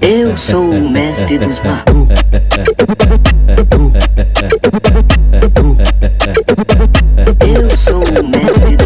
Eu sou o mestre dos magos. Eu sou o mestre dos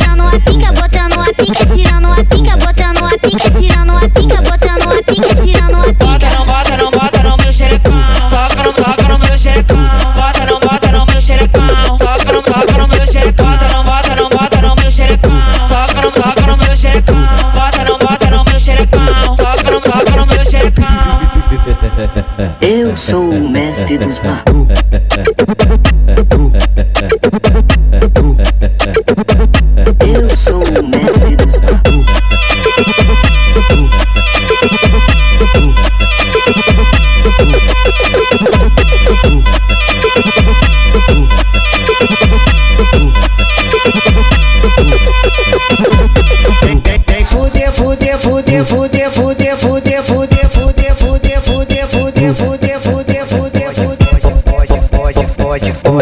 Eu sou o mestre dos magos. fode, fode, fode, fode, fode,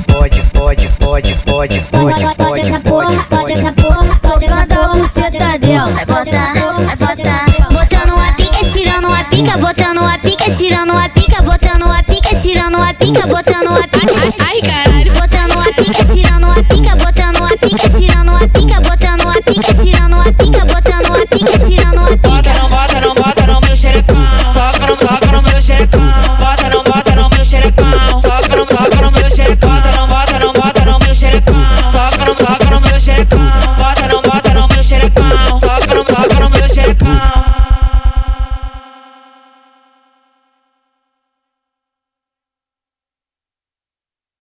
fode, fode, fode, fode, fode, fode, fode, fode fode, fode, fode, fode, fode, fode, Vai botar, vai botar, botando a pica, tirando a pica, botando a pica, tirando a pica, botando a pica, tirando a pica, botando a pica. Ai, caralho, botando a pica.